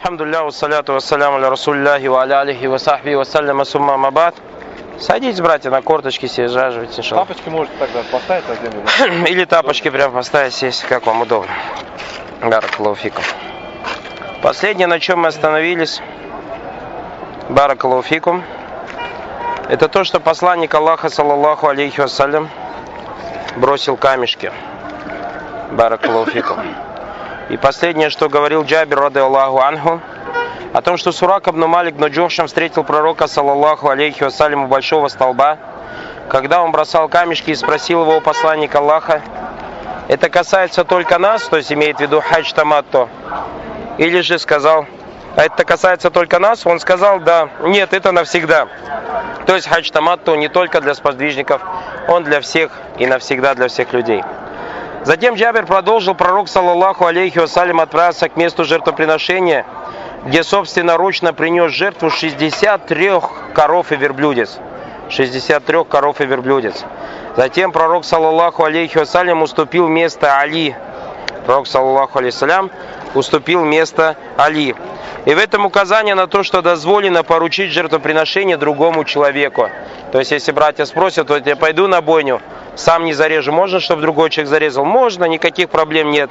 Алхамдулилля, вассаляту вассаляму аля расулляхи ва аля алихи ва сахби вассаляма сумма мабад. Садитесь, братья, на корточки съезжайте, иншаллах. Тапочки можете тогда поставить да? Или тапочки прям поставить здесь, как вам удобно. Баракалуфикум. Последнее, на чем мы остановились, Баракалуфикум, это то, что посланник Аллаха, саллаллаху алейхи вассалям, бросил камешки. Баракалуфикум. И последнее, что говорил Джабир, рады Аллаху Анху, о том, что Сурак Абну Малик Наджошем встретил пророка, саллаллаху алейхи вассалям, у большого столба, когда он бросал камешки и спросил его у посланника Аллаха, это касается только нас, то есть имеет в виду хадж таматто, или же сказал, а это касается только нас, он сказал, да, нет, это навсегда. То есть хадж таматто не только для сподвижников, он для всех и навсегда для всех людей. Затем Джабер продолжил, пророк, саллаллаху алейхи вассалям, отправился к месту жертвоприношения, где собственноручно принес жертву 63 коров и верблюдец. 63 коров и верблюдец. Затем пророк, саллаллаху алейхи вассалям, уступил место Али. Пророк, саллаллаху алейхи вассалям, уступил место Али. И в этом указание на то, что дозволено поручить жертвоприношение другому человеку. То есть, если братья спросят, то я пойду на бойню, сам не зарежу. Можно, чтобы другой человек зарезал? Можно, никаких проблем нет.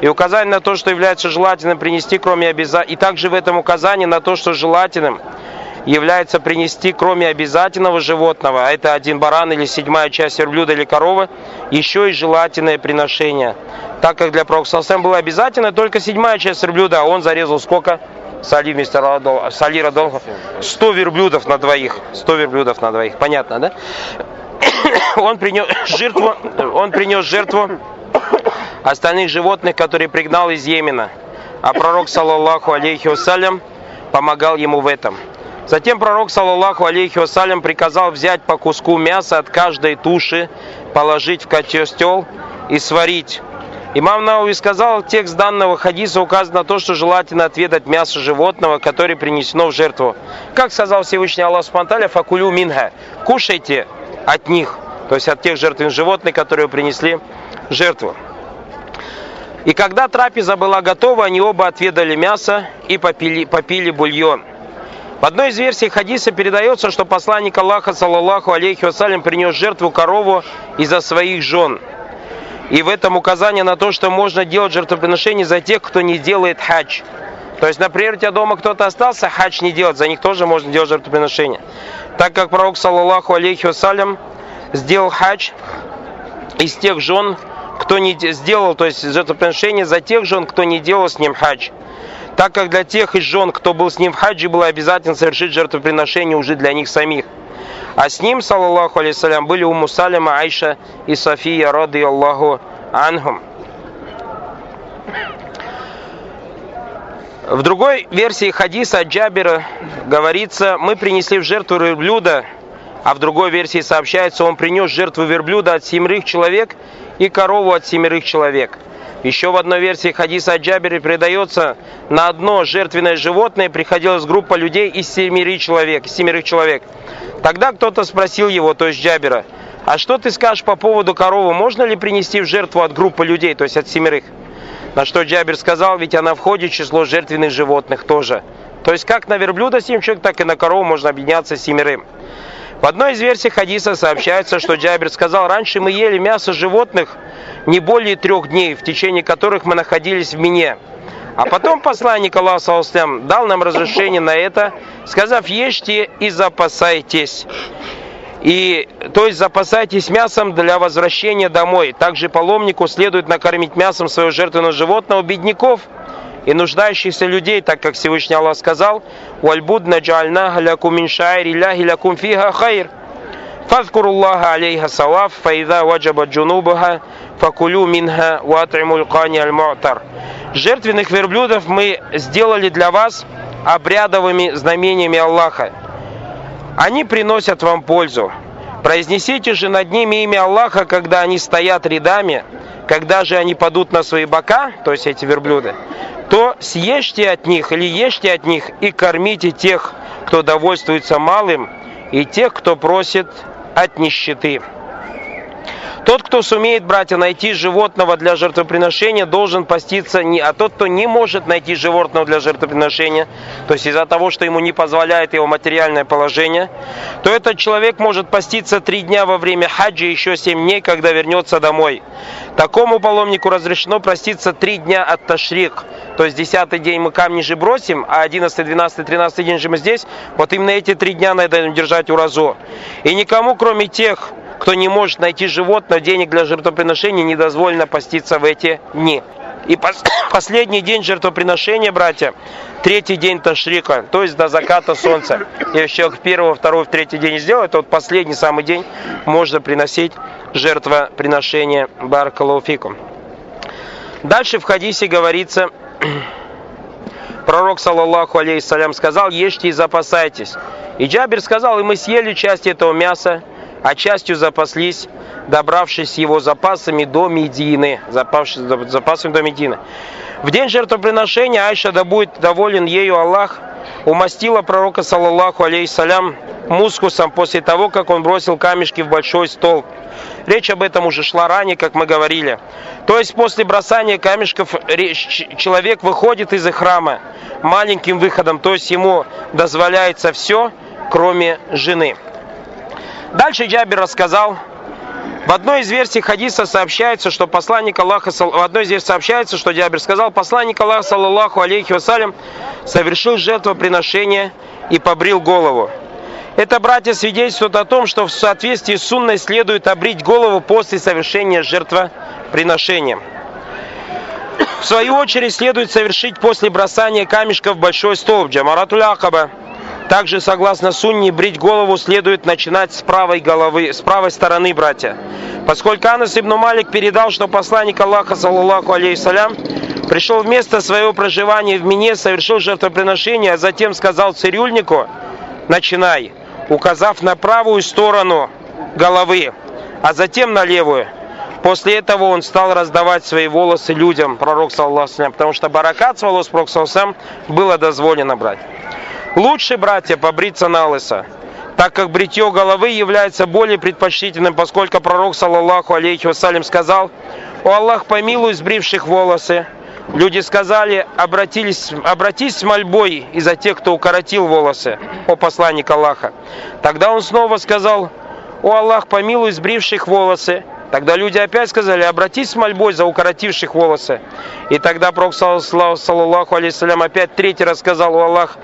И указание на то, что является желательным принести, кроме обязательного. И также в этом указание на то, что желательным является принести, кроме обязательного животного, а это один баран или седьмая часть верблюда или коровы, еще и желательное приношение. Так как для Пророка было обязательно только седьмая часть верблюда, а он зарезал сколько? Сали вместе Радол- Сали Радолфа. 100 верблюдов на двоих. 100 верблюдов на двоих. Понятно, да? Он принес жертву, он принес жертву остальных животных, которые пригнал из Йемена. А пророк, саллаллаху алейхи вассалям, помогал ему в этом. Затем пророк, саллаллаху алейхи вассалям, приказал взять по куску мяса от каждой туши, положить в котел и сварить. Имам Науи сказал, текст данного хадиса указан на то, что желательно отведать мясо животного, которое принесено в жертву. Как сказал Всевышний Аллах Субтитры, факулю минха, кушайте от них, то есть от тех жертвенных животных, которые принесли в жертву. И когда трапеза была готова, они оба отведали мясо и попили, попили бульон. В одной из версий хадиса передается, что посланник Аллаха, саллаллаху алейхи вассалям, принес жертву корову из-за своих жен. И в этом указание на то, что можно делать жертвоприношение за тех, кто не делает хадж. То есть, например, у тебя дома кто-то остался, хадж не делать, за них тоже можно делать жертвоприношение. Так как пророк, саллаллаху алейхи вассалям, сделал хадж из тех жен, кто не де- сделал, то есть жертвоприношение за тех жен, кто не делал с ним хадж. Так как для тех из жен, кто был с ним в хаджи, было обязательно совершить жертвоприношение уже для них самих. А с ним, саллаллаху алейсалям, были Уму Салима, Айша и София, рады Аллаху анхум. В другой версии хадиса от Джабера говорится, мы принесли в жертву верблюда, а в другой версии сообщается, он принес жертву верблюда от семерых человек и корову от семерых человек. Еще в одной версии хадиса от Джабера передается, на одно жертвенное животное приходилась группа людей из семерых человек. семерых человек. Тогда кто-то спросил его, то есть Джабера, а что ты скажешь по поводу коровы, можно ли принести в жертву от группы людей, то есть от семерых? На что Джабер сказал, ведь она входит в число жертвенных животных тоже. То есть как на верблюда семь человек, так и на корову можно объединяться с семерым. В одной из версий хадиса сообщается, что Джабер сказал, раньше мы ели мясо животных не более трех дней, в течение которых мы находились в Мине. А потом посланник Аллаха саллаллаху дал нам разрешение на это, сказав, ешьте и запасайтесь. И, то есть запасайтесь мясом для возвращения домой. Также паломнику следует накормить мясом своего жертвенного животного бедняков и нуждающихся людей, так как Всевышний Аллах сказал, «Вальбуд наджальна лякум мин шаири ляхи лякум фиха хайр». Фазкуруллаха алейха саваф, фаида ваджаба джунубаха, факулю минха ватримуль кани аль-му'тар. Жертвенных верблюдов мы сделали для вас обрядовыми знамениями Аллаха. Они приносят вам пользу. Произнесите же над ними имя Аллаха, когда они стоят рядами, когда же они падут на свои бока, то есть эти верблюды, то съешьте от них или ешьте от них и кормите тех, кто довольствуется малым, и тех, кто просит от нищеты. Тот, кто сумеет, братья, найти животного для жертвоприношения, должен поститься не, а тот, кто не может найти животного для жертвоприношения, то есть из-за того, что ему не позволяет его материальное положение, то этот человек может поститься три дня во время хаджа и еще семь дней, когда вернется домой. Такому паломнику разрешено проститься три дня от ташрик, то есть десятый день мы камни же бросим, а одиннадцатый, двенадцатый, тринадцатый день же мы здесь, вот именно эти три дня надо держать уразу. И никому, кроме тех, кто не может найти животное, денег для жертвоприношения, не дозволено поститься в эти дни. И пос последний день жертвоприношения, братья, третий день Ташрика, то есть до заката солнца. Если человек первого, второй, третий день сделает, то вот последний самый день можно приносить жертвоприношение Баракалуфикум. Дальше в хадисе говорится, пророк, саллаллаху алейхиссалям, сказал, ешьте и запасайтесь. И Джабир сказал, и мы съели часть этого мяса, а частью запаслись, добравшись его запасами до Медины. Запавшись запасами до Медины. В день жертвоприношения Айша, да будет доволен ею Аллах, умастила пророка, саллаллаху алейхиссалям, мускусом после того, как он бросил камешки в большой стол. Речь об этом уже шла ранее, как мы говорили. То есть после бросания камешков человек выходит из храма маленьким выходом, то есть ему дозволяется все, кроме жены. Дальше Джабир рассказал, в одной из версий хадиса сообщается, что посланник Аллаха, в одной из версий сообщается, что Джабир сказал, посланник Аллаха, саллаллаху алейхи вассалям, совершил жертвоприношение и побрил голову. Это, братья, свидетельствует о том, что в соответствии с сунной следует обрить голову после совершения жертвоприношения. В свою очередь следует совершить после бросания камешка в большой столб, Джамаратуль Акаба, также, согласно сунне, брить голову следует начинать с правой головы, с правой стороны, братья. Поскольку Анас ибн Малик передал, что посланник Аллаха, саллаллаху алейхиссалям, пришел в место своего проживания в Мине, совершил жертвоприношение, а затем сказал цирюльнику, начинай, указав на правую сторону головы, а затем на левую. После этого он стал раздавать свои волосы людям, пророк саллаху потому что баракат с волос пророк саллаху было дозволено брать. Лучше, братья, побриться на лысо, так как бритье головы является более предпочтительным, поскольку пророк, саллаллаху алейхи вассалям, сказал, «О Аллах, помилуй сбривших волосы». Люди сказали, обратились, обратись с мольбой из-за тех, кто укоротил волосы, о посланник Аллаха. Тогда он снова сказал, «О Аллах, помилуй сбривших волосы». Тогда люди опять сказали, обратись с мольбой за укоротивших волосы. И тогда Пророк, саллаллаху алейхи опять третий раз сказал, «О Аллах,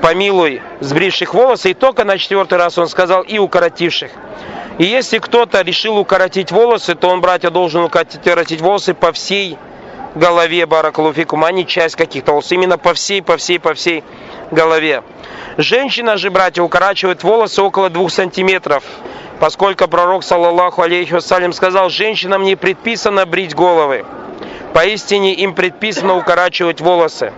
помилуй сбривших волосы, и только на четвертый раз он сказал и укоротивших. И если кто-то решил укоротить волосы, то он, братья, должен укоротить волосы по всей голове Баракалуфикум, а не часть каких-то волос. Именно по всей, по всей, по всей голове. Женщина же, братья, укорачивает волосы около двух сантиметров, поскольку пророк, саллаллаху алейхи вассалям, сказал, женщинам не предписано брить головы. Поистине им предписано укорачивать волосы.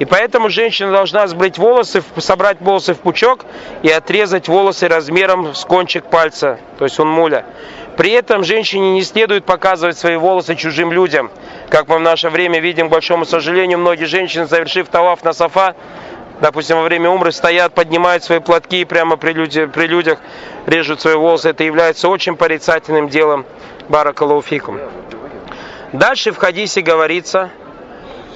И поэтому женщина должна сбрить волосы, собрать волосы в пучок и отрезать волосы размером с кончик пальца, то есть он муля. При этом женщине не следует показывать свои волосы чужим людям. Как мы в наше время видим, к большому сожалению, многие женщины, завершив талаф на сафа, допустим, во время умры стоят, поднимают свои платки и прямо при, люди, при людях режут свои волосы. Это является очень порицательным делом. Баракалауфикум. Дальше в хадисе говорится,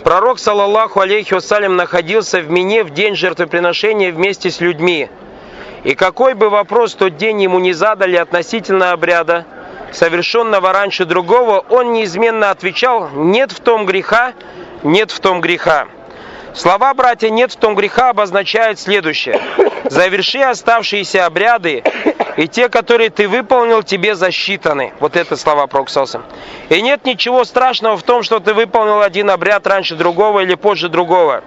Пророк, саллаллаху алейхи вассалям, находился в Мине в день жертвоприношения вместе с людьми. И какой бы вопрос тот день ему не задали относительно обряда, совершенного раньше другого, он неизменно отвечал «нет в том греха, нет в том греха». Слова, братья, «нет в том греха» обозначают следующее. «Заверши оставшиеся обряды, и те, которые ты выполнил, тебе засчитаны». Вот это слова Проксоса. И нет ничего страшного в том, что ты выполнил один обряд раньше другого или позже другого.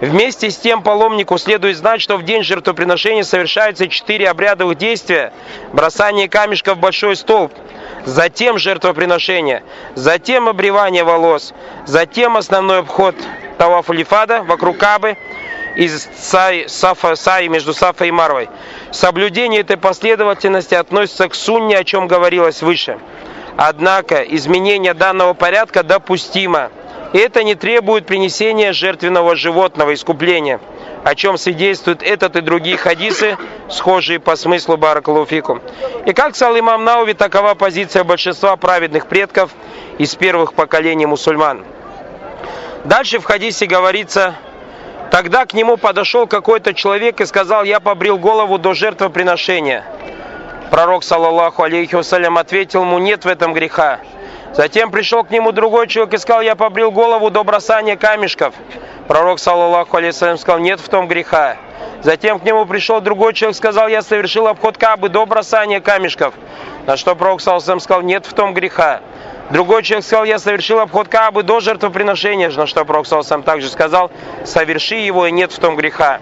Вместе с тем паломнику следует знать, что в день жертвоприношения совершаются четыре обрядовых действия. Бросание камешка в большой столб, затем жертвоприношение, затем обревание волос, затем основной обход Таваф Лифада вокруг Кабы из Сай, Сафа, Саи между Сафой и Марвой. Соблюдение этой последовательности относится к сунне, о чем говорилось выше. Однако изменение данного порядка допустимо, это не требует принесения жертвенного животного, искупления, о чем свидетельствуют этот и другие хадисы, схожие по смыслу Баракалуфику. И как сказал имам Науви, такова позиция большинства праведных предков из первых поколений мусульман. Дальше в хадисе говорится, тогда к нему подошел какой-то человек и сказал, я побрил голову до жертвоприношения. Пророк, саллаллаху алейхи вассалям, ответил ему, нет в этом греха. Затем пришел к нему другой человек и сказал, я побрил голову до бросания камешков. Пророк, саллаллаху алейхи сказал, нет в том греха. Затем к нему пришел другой человек и сказал, я совершил обход Кабы до бросания камешков. На что пророк, саллаллаху сказал, нет в том греха. Другой человек сказал, я совершил обход Каабы до жертвоприношения, на что Пророк сам также сказал, соверши его и нет в том греха.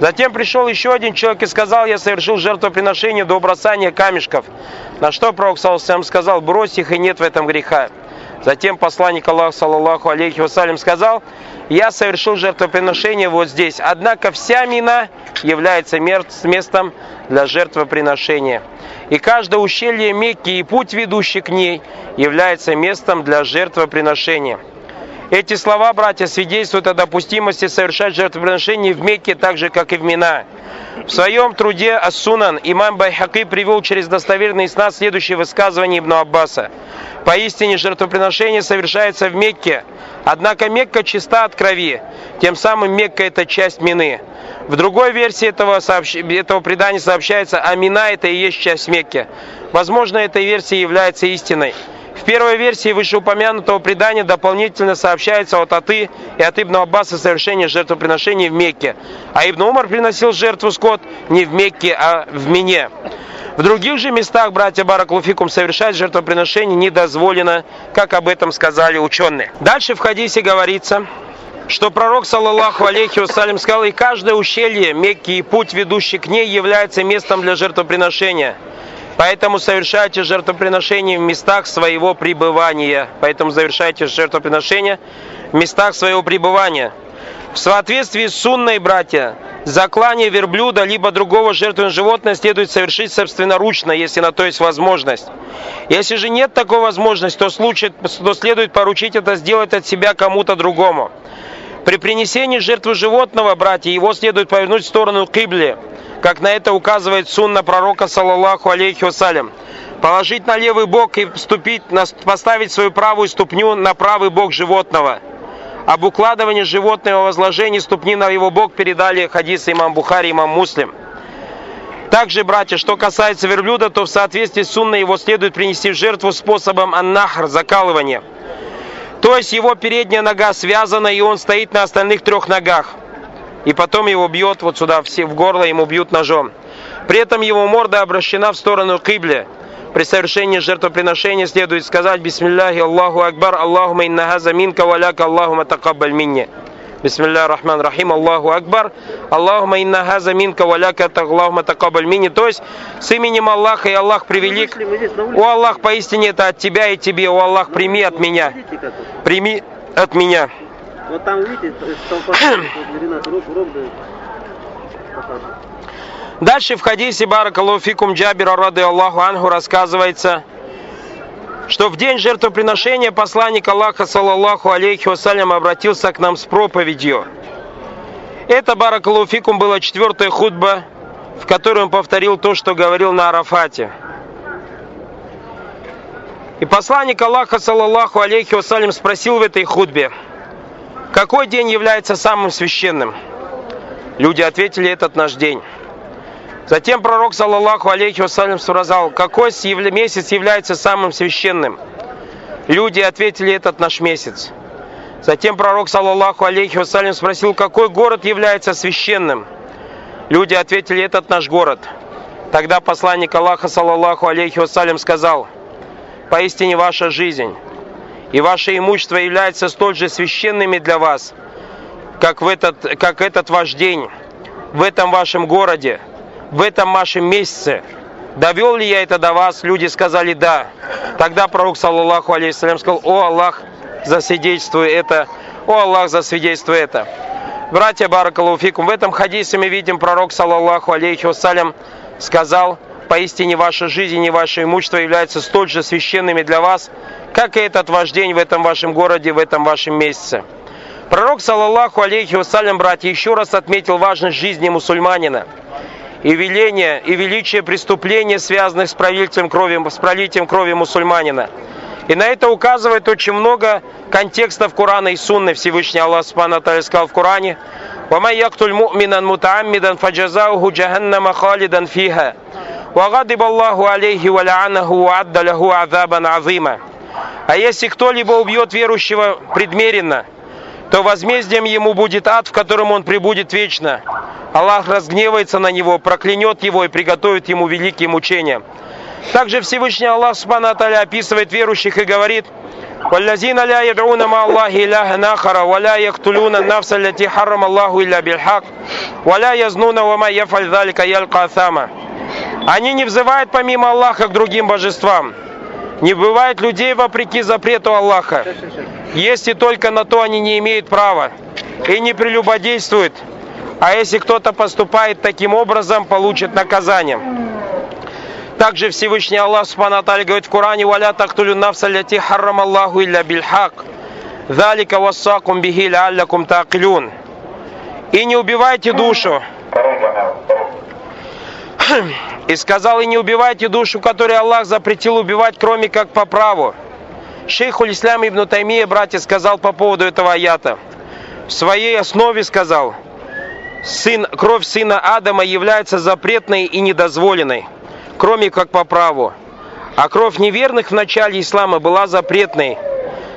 Затем пришел еще один человек и сказал, я совершил жертвоприношение до бросания камешков. На что Пророк сам сказал, брось их и нет в этом греха. Затем посланник Аллаха, саллаллаху алейхи вассалям, сказал, я совершил жертвоприношение вот здесь. Однако вся мина является местом для жертвоприношения. И каждое ущелье Мекки и путь, ведущий к ней, является местом для жертвоприношения. Эти слова, братья, свидетельствуют о допустимости совершать жертвоприношение в Мекке так же, как и в Мина. В своем труде Ас-Сунан имам Байхаки привел через достоверный снад следующее высказывание Ибн Аббаса. Поистине жертвоприношение совершается в Мекке, однако Мекка чиста от крови, тем самым Мекка это часть Мины. В другой версии этого, сообщ... этого предания сообщается, а Мина это и есть часть Мекки. Возможно, эта версия является истиной. В первой версии вышеупомянутого предания дополнительно сообщается от Аты и от Ибн Аббаса совершение жертвоприношений в Мекке. А Ибн Умар приносил жертву скот не в Мекке, а в Мине. В других же местах, братья Бараклуфикум, совершать жертвоприношение не дозволено, как об этом сказали ученые. Дальше в хадисе говорится, что пророк, саллаллаху алейхи вассалям, сказал, и каждое ущелье Мекки и путь, ведущий к ней, является местом для жертвоприношения. Поэтому совершайте жертвоприношение в местах своего пребывания. Поэтому завершайте жертвоприношение в местах своего пребывания. В соответствии с сунной, братья, заклание верблюда либо другого жертвенного животного следует совершить собственноручно, если на то есть возможность. Если же нет такой возможности, то, случай, то следует поручить это сделать от себя кому-то другому. При принесении жертвы животного, братья, его следует повернуть в сторону кибли, как на это указывает сунна пророка, саллаллаху алейхи вассалям. Положить на левый бок и вступить, поставить свою правую ступню на правый бок животного. Об укладывании животного возложении ступни на его бок передали хадисы имам Бухари, имам Муслим. Также, братья, что касается верблюда, то в соответствии с сунной его следует принести в жертву способом аннахр, закалывания – то есть его передняя нога связана, и он стоит на остальных трех ногах. И потом его бьет вот сюда, в горло ему бьют ножом. При этом его морда обращена в сторону кибли. При совершении жертвоприношения следует сказать «Бисмилляхи Аллаху Акбар, Аллахума инна газа минка валяка Аллахума такаббаль минни». Бисмилля рахман рахим, Аллаху Акбар, Аллахума инна газа минка валяка Аллахума такабаль мини. То есть с именем Аллаха и Аллах превелик. О Аллах, поистине это от тебя и тебе. О Аллах, прими от меня. Прими от меня. Вот там видите, Дальше в хадисе Баракалуфикум Джабира рады Аллаху Ангу рассказывается, что в день жертвоприношения посланник Аллаха, саллаллаху алейхи вассалям, обратился к нам с проповедью. Это, баракалуфикум, была четвертая худба, в которой он повторил то, что говорил на Арафате. И посланник Аллаха, саллаллаху алейхи вассалям, спросил в этой худбе, какой день является самым священным? Люди ответили, этот наш день. Затем пророк, саллаллаху алейхи вассалям, сказал, какой месяц является самым священным? Люди ответили, этот наш месяц. Затем пророк, саллаллаху алейхи вассалям, спросил, какой город является священным? Люди ответили, этот наш город. Тогда посланник Аллаха, саллаллаху алейхи вассалям, сказал, поистине ваша жизнь и ваше имущество являются столь же священными для вас, как, в этот, как этот ваш день, в этом вашем городе, в этом вашем месяце. Довел ли я это до вас? Люди сказали да. Тогда пророк, саллаллаху алейхиссалям, сказал, о Аллах, засвидетельствуй это, о Аллах, засвидетельствуй это. Братья Баракалуфикум, в этом хадисе мы видим, пророк, саллаллаху алейхи вассалям, сказал, поистине ваша жизнь и ваше имущество являются столь же священными для вас, как и этот ваш день в этом вашем городе, в этом вашем месяце. Пророк, саллаллаху алейхи вассалям, братья, еще раз отметил важность жизни мусульманина и веление, и величие преступления, связанных с пролитием крови, с пролитием крови мусульманина. И на это указывает очень много контекстов Корана и Сунны. Всевышний Аллах Субхану сказал в Коране, وَمَنْ يَقْتُلْ مُؤْمِنًا مُتَعَمِّدًا فَجَزَاؤُهُ جَهَنَّمَ خَالِدًا فِيهَا وَغَضِبَ اللَّهُ عَلَيْهِ وَلَعَنَهُ وَعَدَّ لَهُ عَذَابًا عَظِيمًا А если кто-либо убьет верующего предмеренно, то возмездием ему будет ад, в котором он пребудет вечно. Аллах разгневается на него, проклянет его и приготовит ему великие мучения. Также Всевышний Аллах Субхану описывает верующих и говорит, والذين لا يدعون مع الله إلها آخر ولا يقتلون النفس التي حرم الله إلا بالحق ولا يزنون وما يفعل ذلك يلقى ثاما Они не взывают помимо Аллаха к другим божествам. не бывает людей вопреки запрету Аллаха. Если только на то они не имеют права. И не прелюбодействуют. А если кто-то поступает таким образом, получит наказание. Также Всевышний Аллах Субхану говорит в Коране «Валя тахтулю нафса ляти харрам Аллаху илля бильхак, залика вассакум бихи ляллякум тaqilun». И не убивайте душу. И сказал, и не убивайте душу, которую Аллах запретил убивать, кроме как по праву. Шейх Ислам ибн Таймия, братья, сказал по поводу этого аята. В своей основе сказал, сын, кровь сына Адама является запретной и недозволенной кроме как по праву. А кровь неверных в начале ислама была запретной.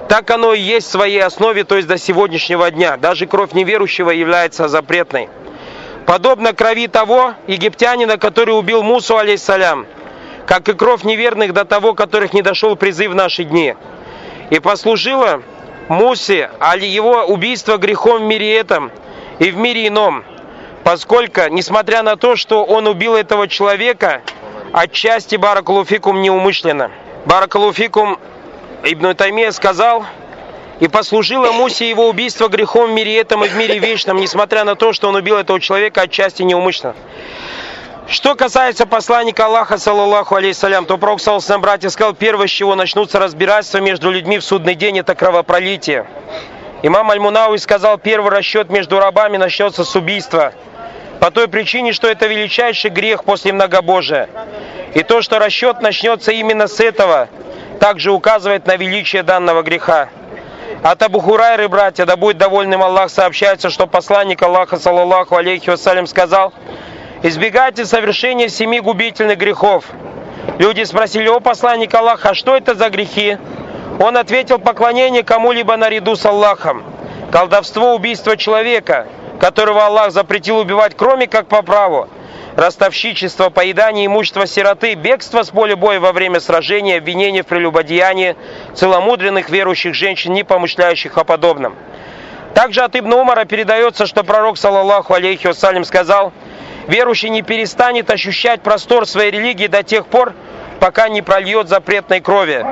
Так оно и есть в своей основе, то есть до сегодняшнего дня. Даже кровь неверующего является запретной. Подобно крови того египтянина, который убил Мусу, алейсалям, как и кровь неверных до того, которых не дошел призыв в наши дни. И послужило Мусе, али его убийство грехом в мире этом и в мире ином, поскольку, несмотря на то, что он убил этого человека, отчасти Баракалуфикум неумышленно. Баракалуфикум Ибн Таймия сказал, и послужило Мусе его убийство грехом в мире этом и в мире вечном, несмотря на то, что он убил этого человека отчасти неумышленно. Что касается посланника Аллаха, саллаллаху алейхиссалям, то Пророк, саллаллаху братья, сказал, первое, с чего начнутся разбирательства между людьми в судный день, это кровопролитие. Имам Аль-Мунауи сказал, первый расчет между рабами начнется с убийства – по той причине, что это величайший грех после многобожия. И то, что расчет начнется именно с этого, также указывает на величие данного греха. От Абу Хурайры, братья, да будет довольным Аллах, сообщается, что посланник Аллаха, саллаллаху алейхи вассалям, сказал, «Избегайте совершения семи губительных грехов». Люди спросили, о посланник Аллаха, что это за грехи? Он ответил, поклонение кому-либо наряду с Аллахом, колдовство, убийство человека, которого Аллах запретил убивать, кроме как по праву, ростовщичество, поедание имущества сироты, бегство с поля боя во время сражения, обвинение в прелюбодеянии целомудренных верующих женщин, не помышляющих о подобном. Также от Ибн Умара передается, что пророк, саллаллаху алейхи вассалям, сказал, верующий не перестанет ощущать простор своей религии до тех пор, пока не прольет запретной крови.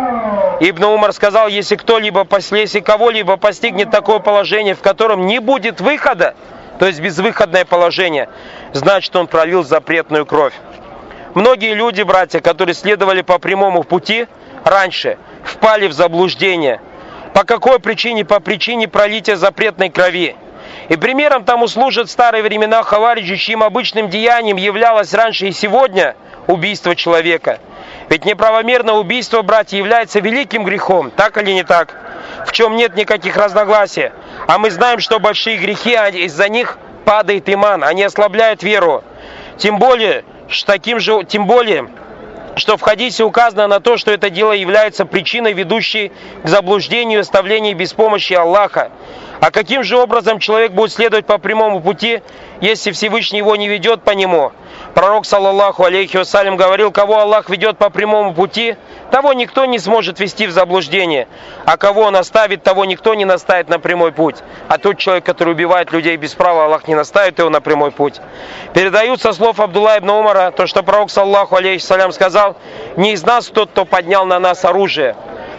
Ибн Умар сказал, если кто-либо, если кого-либо постигнет такое положение, в котором не будет выхода, то есть безвыходное положение, значит он пролил запретную кровь. Многие люди, братья, которые следовали по прямому пути раньше, впали в заблуждение. По какой причине? По причине пролития запретной крови. И примером тому служат старые времена Хавариджи, чьим обычным деянием являлось раньше и сегодня убийство человека. Ведь неправомерное убийство, братья, является великим грехом, так или не так? В чем нет никаких разногласий. А мы знаем, что большие грехи, а из-за них падает иман, они ослабляют веру. Тем более, что таким же, тем более, что в хадисе указано на то, что это дело является причиной, ведущей к заблуждению и оставлению без помощи Аллаха. А каким же образом человек будет следовать по прямому пути, если Всевышний его не ведет по нему? Пророк, саллаллаху алейхи вассалям, говорил, кого Аллах ведет по прямому пути, того никто не сможет вести в заблуждение, а кого он оставит, того никто не наставит на прямой путь. А тот человек, который убивает людей без права, Аллах не наставит его на прямой путь. Передают со слов Абдулла ибн Умара, то, что пророк, саллаху алейхи вассалям, сказал, не из нас тот, кто поднял на нас оружие.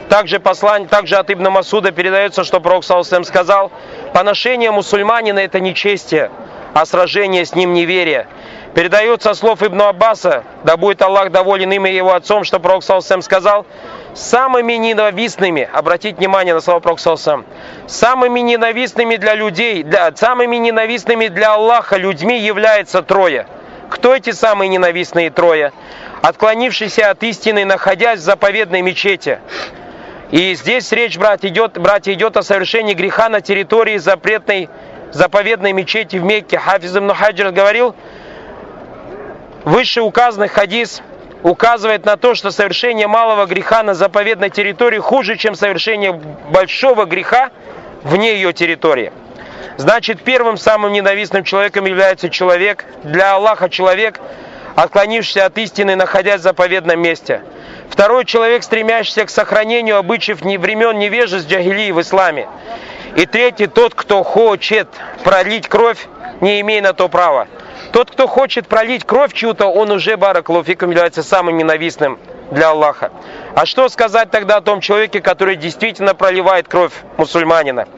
Также, послание, также от Ибн Масуда передается, что пророк Салсалям сказал, поношение мусульманина это нечестие, а сражение с ним неверие. Передается слов Ибн Аббаса, да будет Аллах доволен им и его отцом, что пророк Салсалям сказал, самыми ненавистными, обратите внимание на слова Проксалсам, самыми ненавистными для людей, для, самыми ненавистными для Аллаха людьми является трое. Кто эти самые ненавистные трое? Отклонившиеся от истины, находясь в заповедной мечети. И здесь речь, брат, идет, братья, идет о совершении греха на территории запретной, заповедной мечети в Мекке. Хафиз ибн Хаджир говорил, выше указанный хадис указывает на то, что совершение малого греха на заповедной территории хуже, чем совершение большого греха вне ее территории. Значит, первым самым ненавистным человеком является человек, для Аллаха человек, отклонившийся от истины, находясь в заповедном месте. Второй человек, стремящийся к сохранению обычаев времен невежеств джагилии в исламе. И третий, тот, кто хочет пролить кровь, не имея на то права. Тот, кто хочет пролить кровь чью-то, он уже, баракалуфиком, является самым ненавистным для Аллаха. А что сказать тогда о том человеке, который действительно проливает кровь мусульманина?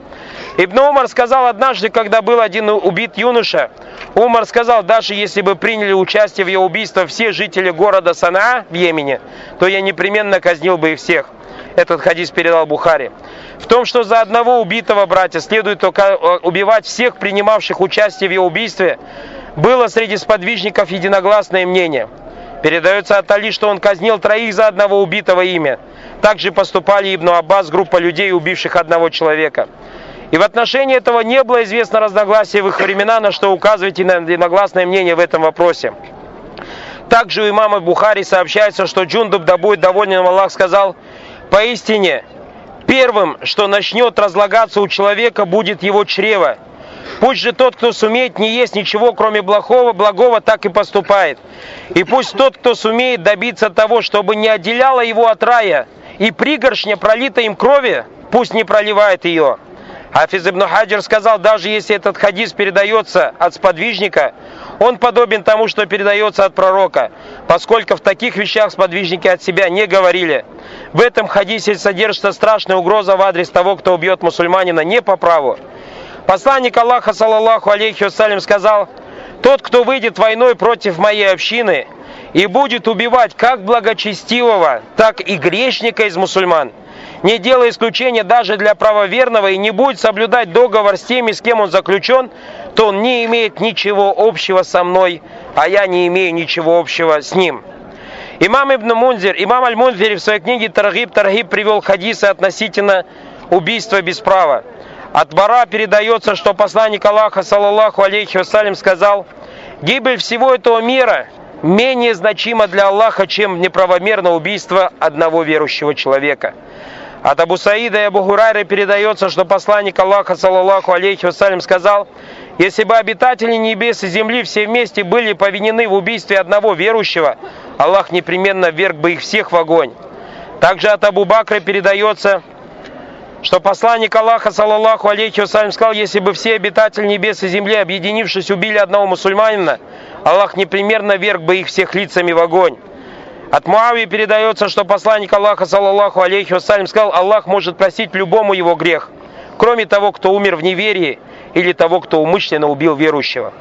Ибн Умар сказал однажды, когда был один убит юноша, Умар сказал, даже если бы приняли участие в его убийстве все жители города Санаа в Йемене, то я непременно казнил бы их всех. Этот хадис передал Бухари. В том, что за одного убитого братья следует только убивать всех принимавших участие в его убийстве, было среди сподвижников единогласное мнение. Передается от Али, что он казнил троих за одного убитого имя. Также поступали Ибн Аббас, группа людей, убивших одного человека. И в отношении этого не было известно разногласий в их времена, на что указывает единогласное мнение в этом вопросе. Также у имама Бухари сообщается, что Джундуб, да будет доволен Аллах, сказал, «Поистине, первым, что начнет разлагаться у человека, будет его чрево, Пусть же тот, кто сумеет не есть ничего, кроме благого, благого, так и поступает. И пусть тот, кто сумеет добиться того, чтобы не отделяло его от рая, и пригоршня пролита им крови, пусть не проливает ее. Хафиз ибн Хаджир сказал, даже если этот хадис передается от сподвижника, он подобен тому, что передается от пророка, поскольку в таких вещах сподвижники от себя не говорили. В этом хадисе содержится страшная угроза в адрес того, кто убьет мусульманина не по праву. Посланник Аллаха, саллаллаху алейхи вассалям, сказал, «Тот, кто выйдет войной против моей общины и будет убивать как благочестивого, так и грешника из мусульман, не делая исключения даже для правоверного и не будет соблюдать договор с теми, с кем он заключен, то он не имеет ничего общего со мной, а я не имею ничего общего с ним». Имам Ибн Мунзир, имам Аль-Мунзири в своей книге Таргиб Таргиб привел хадисы относительно убийства без права. От Бара передается, что посланник Аллаха, саллаллаху алейхи вассалям, сказал, гибель всего этого мира менее значима для Аллаха, чем неправомерное убийство одного верующего человека. От Абу Саида и Абу Хурайры передается, что посланник Аллаха, саллаллаху алейхи вассалям, сказал, если бы обитатели небес и земли все вместе были повинены в убийстве одного верующего, Аллах непременно вверг бы их всех в огонь. Также от Абу Бакра передается, что посланник Аллаха, саллаллаху алейхи вассалям, сказал, если бы все обитатели небес и земли, объединившись, убили одного мусульманина, Аллах непремерно верг бы их всех лицами в огонь. От Муави передается, что посланник Аллаха, саллаллаху алейхи вассалям, сказал, Аллах может простить любому его грех, кроме того, кто умер в неверии, или того, кто умышленно убил верующего.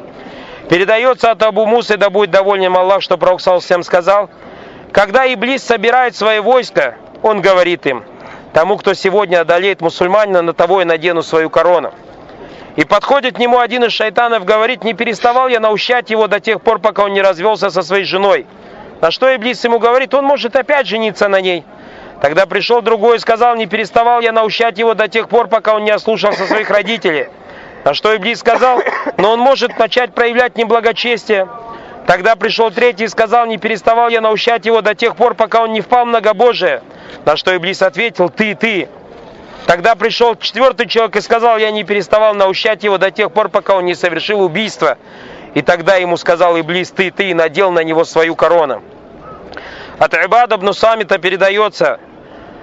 Передается от Абу Мусы, да будет доволен Аллах, что Пророк всем сказал, когда Иблис собирает свои войска, он говорит им – Тому, кто сегодня одолеет мусульманина, на того и надену свою корону. И подходит к нему один из шайтанов, говорит, не переставал я наущать его до тех пор, пока он не развелся со своей женой. На что Иблис ему говорит, он может опять жениться на ней. Тогда пришел другой и сказал, не переставал я наущать его до тех пор, пока он не ослушался своих родителей. На что Иблис сказал, но он может начать проявлять неблагочестие. Тогда пришел третий и сказал, не переставал я наущать его до тех пор, пока он не впал в многобожие. На что Иблис ответил, ты, ты. Тогда пришел четвертый человек и сказал, я не переставал наущать его до тех пор, пока он не совершил убийство. И тогда ему сказал Иблис, ты, ты, и надел на него свою корону. От Ибада ибн Самита передается,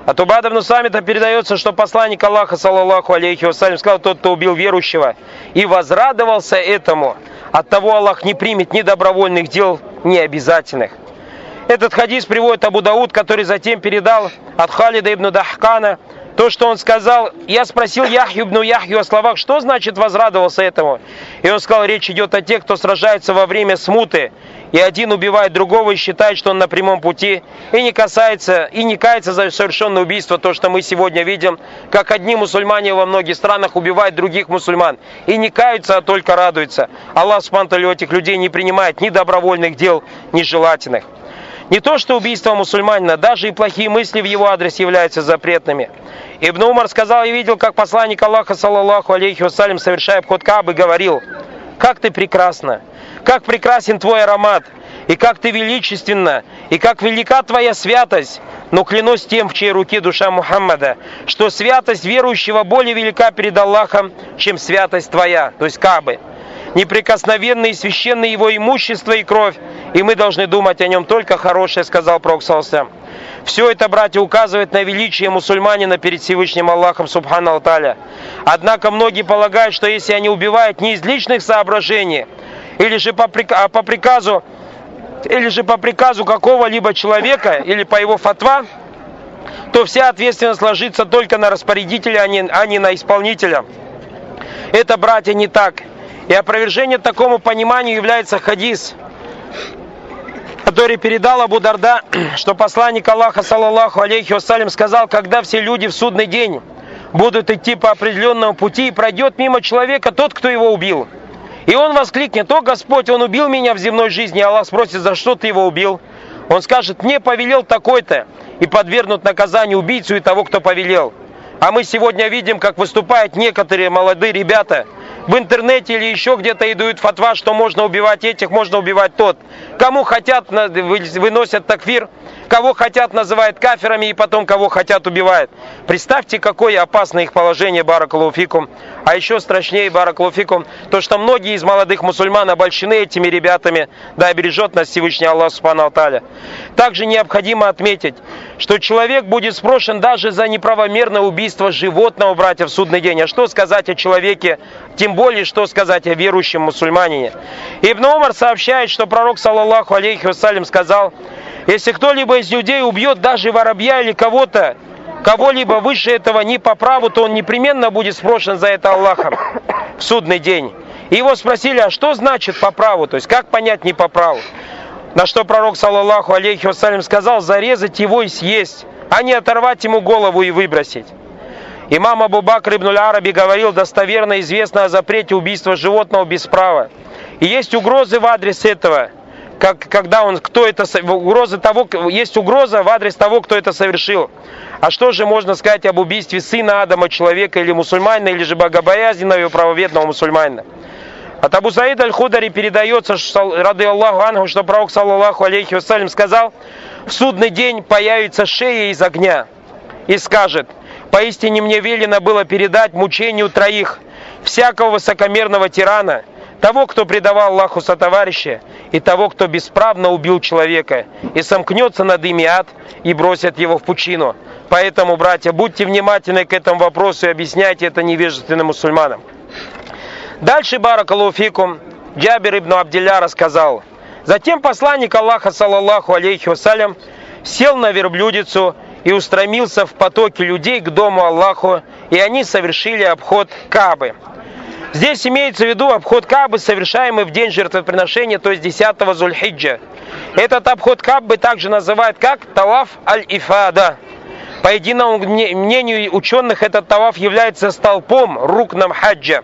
от Убада ибн Самита передается, что посланник Аллаха, саллаллаху алейхи вассалям, сказал, тот, кто убил верующего, и возрадовался этому, от того Аллах не примет ни добровольных дел, ни обязательных. Этот хадис приводит Абу Дауд, который затем передал от Халида ибн Дахкана то, что он сказал. Я спросил Яхью ибн Яхью о словах, что значит возрадовался этому. И он сказал, речь идет о тех, кто сражается во время смуты и один убивает другого и считает, что он на прямом пути, и не касается, и не кается за совершенное убийство, то, что мы сегодня видим, как одни мусульмане во многих странах убивают других мусульман, и не каются, а только радуются. Аллах Субтитры этих людей не принимает ни добровольных дел, ни желательных. Не то, что убийство мусульманина, даже и плохие мысли в его адрес являются запретными. Ибн Умар сказал, и видел, как посланник Аллаха, саллаллаху алейхи вассалям, совершая обход Кабы, говорил, «Как ты прекрасна! Как прекрасен твой аромат! И как ты величественна! И как велика твоя святость! Но клянусь тем, в чьей руке душа Мухаммада, что святость верующего более велика перед Аллахом, чем святость твоя, то есть Кабы. Неприкосновенное и священное его имущество и кровь, и мы должны думать о нем только хорошее, сказал Пророк Салсам. Все это, братья, указывает на величие мусульманина перед Всевышним Аллахом Субхану Алталя. Однако многие полагают, что если они убивают не из личных соображений, или же по, а по приказу или же по приказу какого-либо человека, или по его фатва, то вся ответственность ложится только на распорядителя, а не, а не на исполнителя. Это, братья, не так. И опровержение такому пониманию является хадис, который передал Абу Дарда, что посланник Аллаха, саллаллаху алейхи вассалям, сказал, когда все люди в судный день будут идти по определенному пути, и пройдет мимо человека тот, кто его убил. И он воскликнет, о Господь, он убил меня в земной жизни, Аллах спросит, за что ты его убил? Он скажет, мне повелел такой-то, и подвергнут наказанию убийцу и того, кто повелел. А мы сегодня видим, как выступают некоторые молодые ребята – в интернете или еще где-то и дают фатва, что можно убивать этих, можно убивать тот. Кому хотят, выносят такфир, кого хотят называют каферами и потом кого хотят убивают. Представьте, какое опасное их положение, Баракалуфикум. А еще страшнее, Баракалуфикум, то, что многие из молодых мусульман обольщены этими ребятами, да обережет нас Всевышний Аллах Субхану Алталя. Также необходимо отметить, что человек будет спрошен даже за неправомерное убийство животного, братья, в судный день. А что сказать о человеке, тем более, что сказать о верующем мусульманине? Ибн Умар сообщает, что пророк, саллаллаху алейхи вассалям, сказал, если кто-либо из людей убьет даже воробья или кого-то, кого-либо выше этого не по праву, то он непременно будет спрошен за это Аллахом в судный день. И его спросили, а что значит по праву, то есть как понять не по праву? На что пророк, саллаллаху алейхи вассалям, сказал, зарезать его и съесть, а не оторвать ему голову и выбросить. Имам Абу Бакр ибн Араби говорил, достоверно известно о запрете убийства животного без права. И есть угрозы в адрес этого, как, когда он, кто это, угрозы того, есть угроза в адрес того, кто это совершил. А что же можно сказать об убийстве сына Адама, человека или мусульманина, или же богобоязненного и правоверного мусульманина? От Абу Саид Аль-Худари передается, рады Аллаху Ангу, что пророк, саллаллаху алейхи вассалям, сказал, в судный день появится шея из огня и скажет, поистине мне велено было передать мучению троих, всякого высокомерного тирана, того, кто предавал Аллаху сотоварища, и того, кто бесправно убил человека, и сомкнется над ими ад, и бросят его в пучину. Поэтому, братья, будьте внимательны к этому вопросу и объясняйте это невежественным мусульманам. Дальше Баракалуфикум Джабир ибн Абдилля рассказал. Затем посланник Аллаха, саллаллаху алейхи вассалям, сел на верблюдицу и устремился в потоке людей к дому Аллаху, и они совершили обход Кабы. Здесь имеется в виду обход Кабы, совершаемый в день жертвоприношения, то есть 10 Зульхиджа. Этот обход Кабы также называют как Таваф аль-Ифада. По единому мнению ученых, этот таваф является столпом рукном хаджа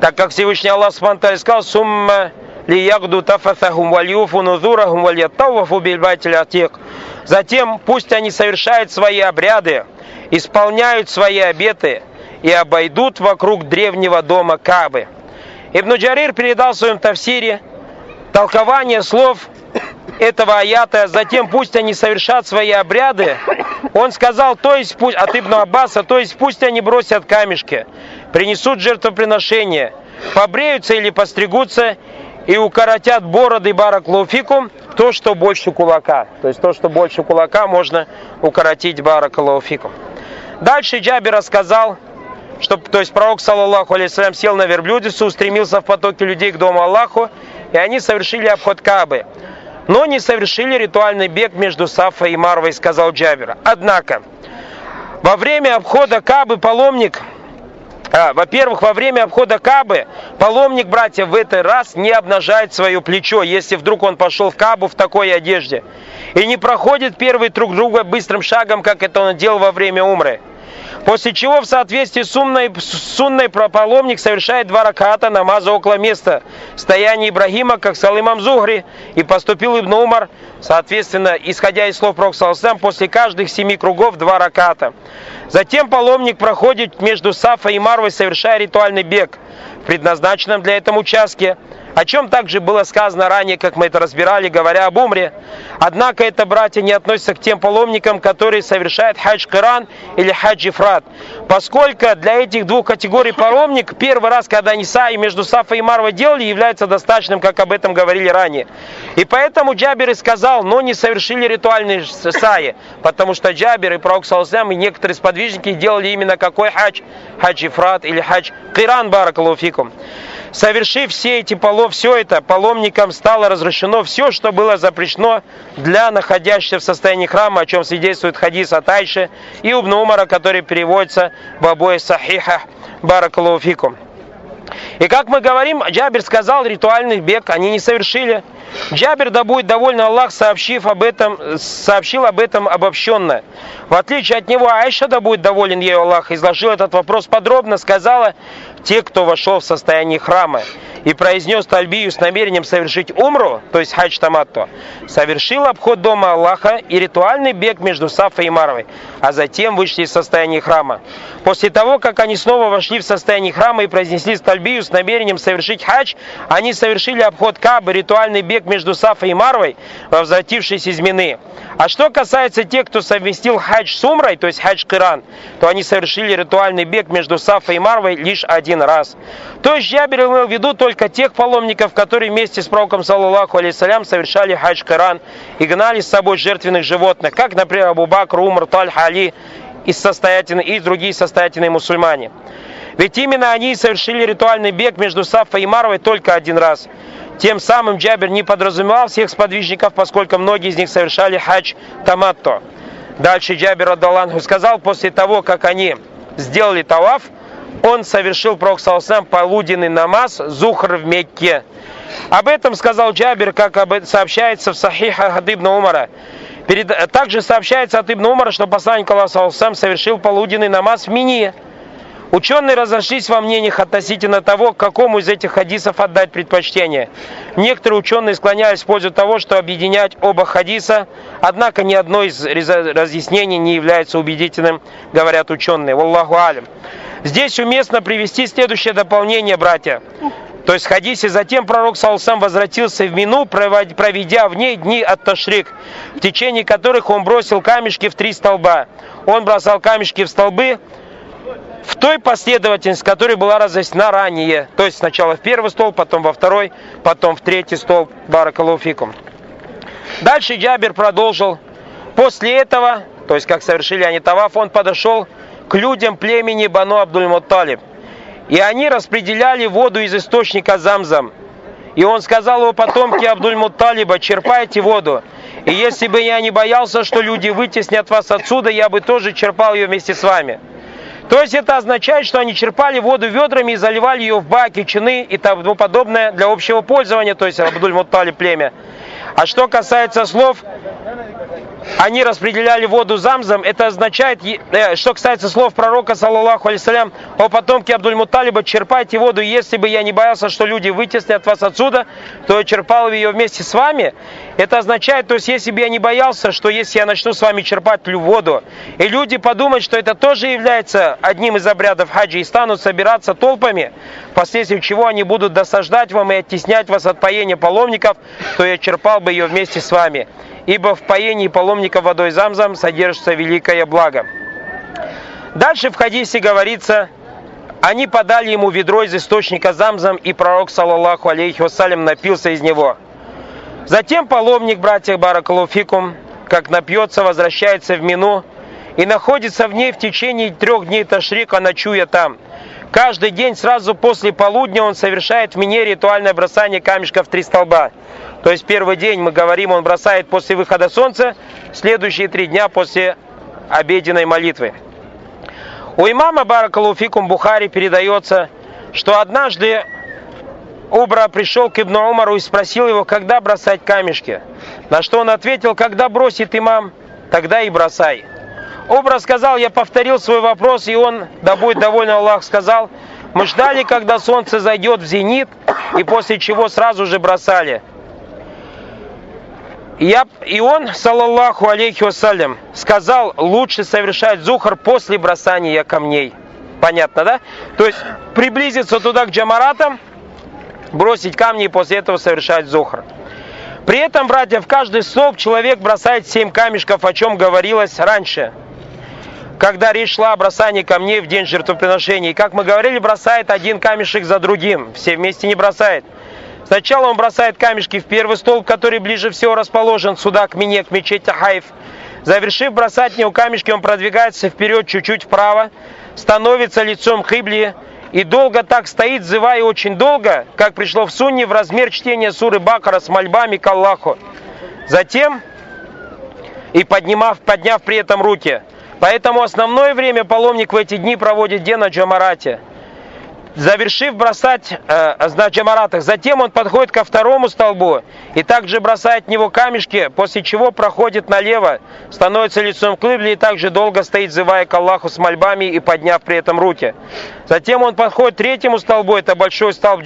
так как Всевышний Аллах Субтитры сказал, «Сумма лиягду тафасахум вальюфу нузурахум вальяттавафу бильбайтиль атик». Затем пусть они совершают свои обряды, исполняют свои обеты и обойдут вокруг древнего дома Кабы. Ибн Джарир передал в своем тафсире толкование слов этого аята, затем пусть они совершат свои обряды. Он сказал, то есть пусть, от Ибн Аббаса, то есть пусть они бросят камешки принесут жертвоприношение, побреются или постригутся и укоротят бороды бараклауфикум, то, что больше кулака. То есть то, что больше кулака, можно укоротить бараклауфикум. Дальше Джабир рассказал, что, то есть пророк, саллаллаху алейсалям, сел на верблюдицу, устремился в потоке людей к дому Аллаху, и они совершили обход Кабы. Но не совершили ритуальный бег между Сафой и Марвой, сказал Джабир. Однако, во время обхода Кабы паломник А, во-первых, во время обхода Кабы паломник, братья, в этот раз не обнажает свое плечо, если вдруг он пошел в Кабу в такой одежде. И не проходит первый друг друга быстрым шагом, как это он делал во время умры. После чего в соответствии с сунной, сунной паломник совершает два раката намаза около места стояния Ибрагима, как сказал имам Зугри, и поступил Ибн Умар, соответственно, исходя из слов Пророка после каждых семи кругов два раката. Затем паломник проходит между Сафа и Марвой, совершая ритуальный бег, предназначенном для этого участке, о чем также было сказано ранее, как мы это разбирали, говоря об умре. Однако это, братья, не относится к тем паломникам, которые совершают хадж Коран или хадж Ифрат. Поскольку для этих двух категорий паломник первый раз, когда они саи между Сафой и Марвой делали, является достаточным, как об этом говорили ранее. И поэтому Джабир и сказал, но не совершили ритуальные саи, потому что Джабир и Пророк Саласам и некоторые сподвижники делали именно какой хадж? Хадж Ифрат или хадж Киран Баракалуфикум. Совершив все эти поло, все это, паломникам стало разрешено все, что было запрещено для находящихся в состоянии храма, о чем свидетельствует хадис от Айши и Убн Умара, который переводится в обоих сахихах Баракалуфикум. И как мы говорим, Джабир сказал, ритуальный бег они не совершили. Джабир, да будет доволен Аллах, сообщив об этом, сообщил об этом обобщенно. В отличие от него, Айша, да будет доволен ею Аллах, изложил этот вопрос подробно, сказала, те, кто вошел в состояние храма и произнес тальбию с намерением совершить умру, то есть хадж таматто, совершил обход дома Аллаха и ритуальный бег между Сафой и Марвой, а затем вышли из состояния храма. После того, как они снова вошли в состояние храма и произнесли тальбию с намерением совершить хадж, они совершили обход Кабы, ритуальный бег между Сафой и Марвой, возвратившись из Мины. А что касается тех, кто совместил хадж с умрой, то есть хадж Киран, то они совершили ритуальный бег между Сафой и Марвой лишь один раз. То есть Джабир имел в виду только тех паломников, которые вместе с пророком, саллаллаху алейсалям, совершали хадж Коран и гнали с собой жертвенных животных, как, например, Абу Бакр, Умар, Таль, Али и, состоятельные, и другие состоятельные мусульмане. Ведь именно они совершили ритуальный бег между Сафой и Марвой только один раз. Тем самым Джабер не подразумевал всех сподвижников, поскольку многие из них совершали хадж таматто. Дальше Джабер Адаланху сказал, после того, как они сделали таваф, он совершил Пророк Салсам полуденный намаз Зухр в Мекке. Об этом сказал Джабир, как сообщается в Сахиха от Ибн Умара. Перед, также сообщается от Ибн Умара, что посланник Аллаха сам совершил полуденный намаз в Мине. Ученые разошлись во мнениях относительно того, какому из этих хадисов отдать предпочтение. Некоторые ученые склонялись в пользу того, что объединять оба хадиса, однако ни одно из разъяснений не является убедительным, говорят ученые. Wallahu алим. Здесь уместно привести следующее дополнение, братья. То есть хадисе затем пророк Саусам возвратился в Мину, проведя в ней дни от Ташрик, в течение которых он бросил камешки в три столба. Он бросал камешки в столбы в той последовательности, которая была разъяснена ранее. То есть сначала в первый столб, потом во второй, потом в третий столб. Баракалуфикум. Дальше Джабер продолжил. После этого, то есть как совершили они таваф, он подошел к людям племени Бану Абдуль-Мутталиб. И они распределяли воду из источника Замзам. И он сказал о потомке Абдуль-Мутталиба, черпайте воду. И если бы я не боялся, что люди вытеснят вас отсюда, я бы тоже черпал ее вместе с вами. То есть это означает, что они черпали воду ведрами и заливали ее в баки, чины и тому подобное для общего пользования, то есть Абдуль-Мутталиб племя. А что касается слов они распределяли воду замзам, это означает, э, что касается слов пророка, саллаллаху алейсалям, о потомке Абдуль-Муталиба, черпайте воду, если бы я не боялся, что люди вытеснят вас отсюда, то я черпал ее вместе с вами. Это означает, то есть, если бы я не боялся, что если я начну с вами черпать воду, и люди подумают, что это тоже является одним из обрядов хаджи, и станут собираться толпами, впоследствии чего они будут досаждать вам и оттеснять вас от поения паломников, то я черпал бы ее вместе с вами ибо в поении паломника водой замзам содержится великое благо. Дальше в хадисе говорится, они подали ему ведро из источника замзам, и пророк, саллаллаху алейхи вассалям, напился из него. Затем паломник, братья Баракалуфикум, как напьется, возвращается в Мину и находится в ней в течение трех дней Ташрика, ночуя там. Каждый день сразу после полудня он совершает в Мине ритуальное бросание камешка в три столба. То есть первый день, мы говорим, он бросает после выхода солнца, следующие три дня после обеденной молитвы. У имама Баракалуфикум Бухари передается, что однажды Убра пришел к Ибну Умару и спросил его, когда бросать камешки. На что он ответил, когда бросит имам, тогда и бросай. Убра сказал, я повторил свой вопрос, и он, да будет доволен Аллах, сказал, мы ждали, когда солнце зайдет в зенит, и после чего сразу же бросали. Я, и он, саллаллаху алейхи вассалям, сказал, лучше совершать зухар после бросания камней. Понятно, да? То есть приблизиться туда к джамаратам, бросить камни и после этого совершать зухар. При этом, братья, в каждый столб человек бросает семь камешков, о чем говорилось раньше. Когда речь шла о бросании камней в день жертвоприношения. И как мы говорили, бросает один камешек за другим. Все вместе не бросает. Сначала он бросает камешки в первый столб, который ближе всего расположен сюда, к мине, к мечети Хайф. Завершив бросать него камешки, он продвигается вперед, чуть-чуть вправо, становится лицом к Иблии и долго так стоит, зывая очень долго, как пришло в сунне в размер чтения суры Бакара с мольбами к Аллаху. Затем, и поднимав, подняв при этом руки. Поэтому основное время паломник в эти дни проводит где на Джамарате – завершив бросать э, на джамаратах, затем он подходит ко второму столбу и также бросает в него камешки, после чего проходит налево, становится лицом к Либле и также долго стоит, зывая к Аллаху с мольбами и подняв при этом руки. Затем он подходит к третьему столбу, это большой столб,